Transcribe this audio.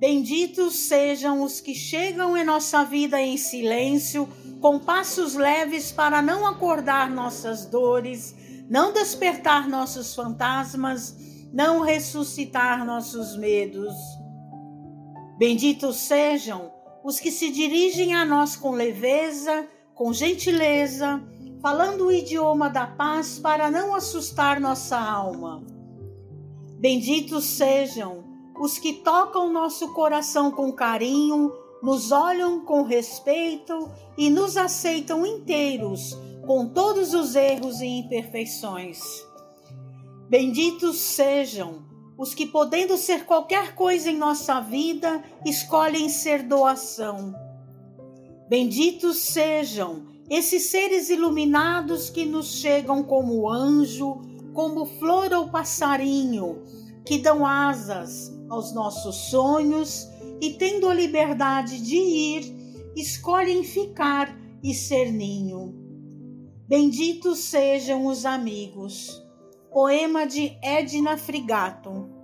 Benditos sejam os que chegam em nossa vida em silêncio, com passos leves para não acordar nossas dores, não despertar nossos fantasmas, não ressuscitar nossos medos. Benditos sejam os que se dirigem a nós com leveza, com gentileza, falando o idioma da paz para não assustar nossa alma. Benditos sejam os que tocam nosso coração com carinho, nos olham com respeito e nos aceitam inteiros, com todos os erros e imperfeições. Benditos sejam os que, podendo ser qualquer coisa em nossa vida, escolhem ser doação. Benditos sejam esses seres iluminados que nos chegam como anjo, como flor ou passarinho, que dão asas aos nossos sonhos e, tendo a liberdade de ir, escolhem ficar e ser ninho. Benditos sejam os amigos. Poema de Edna Frigato.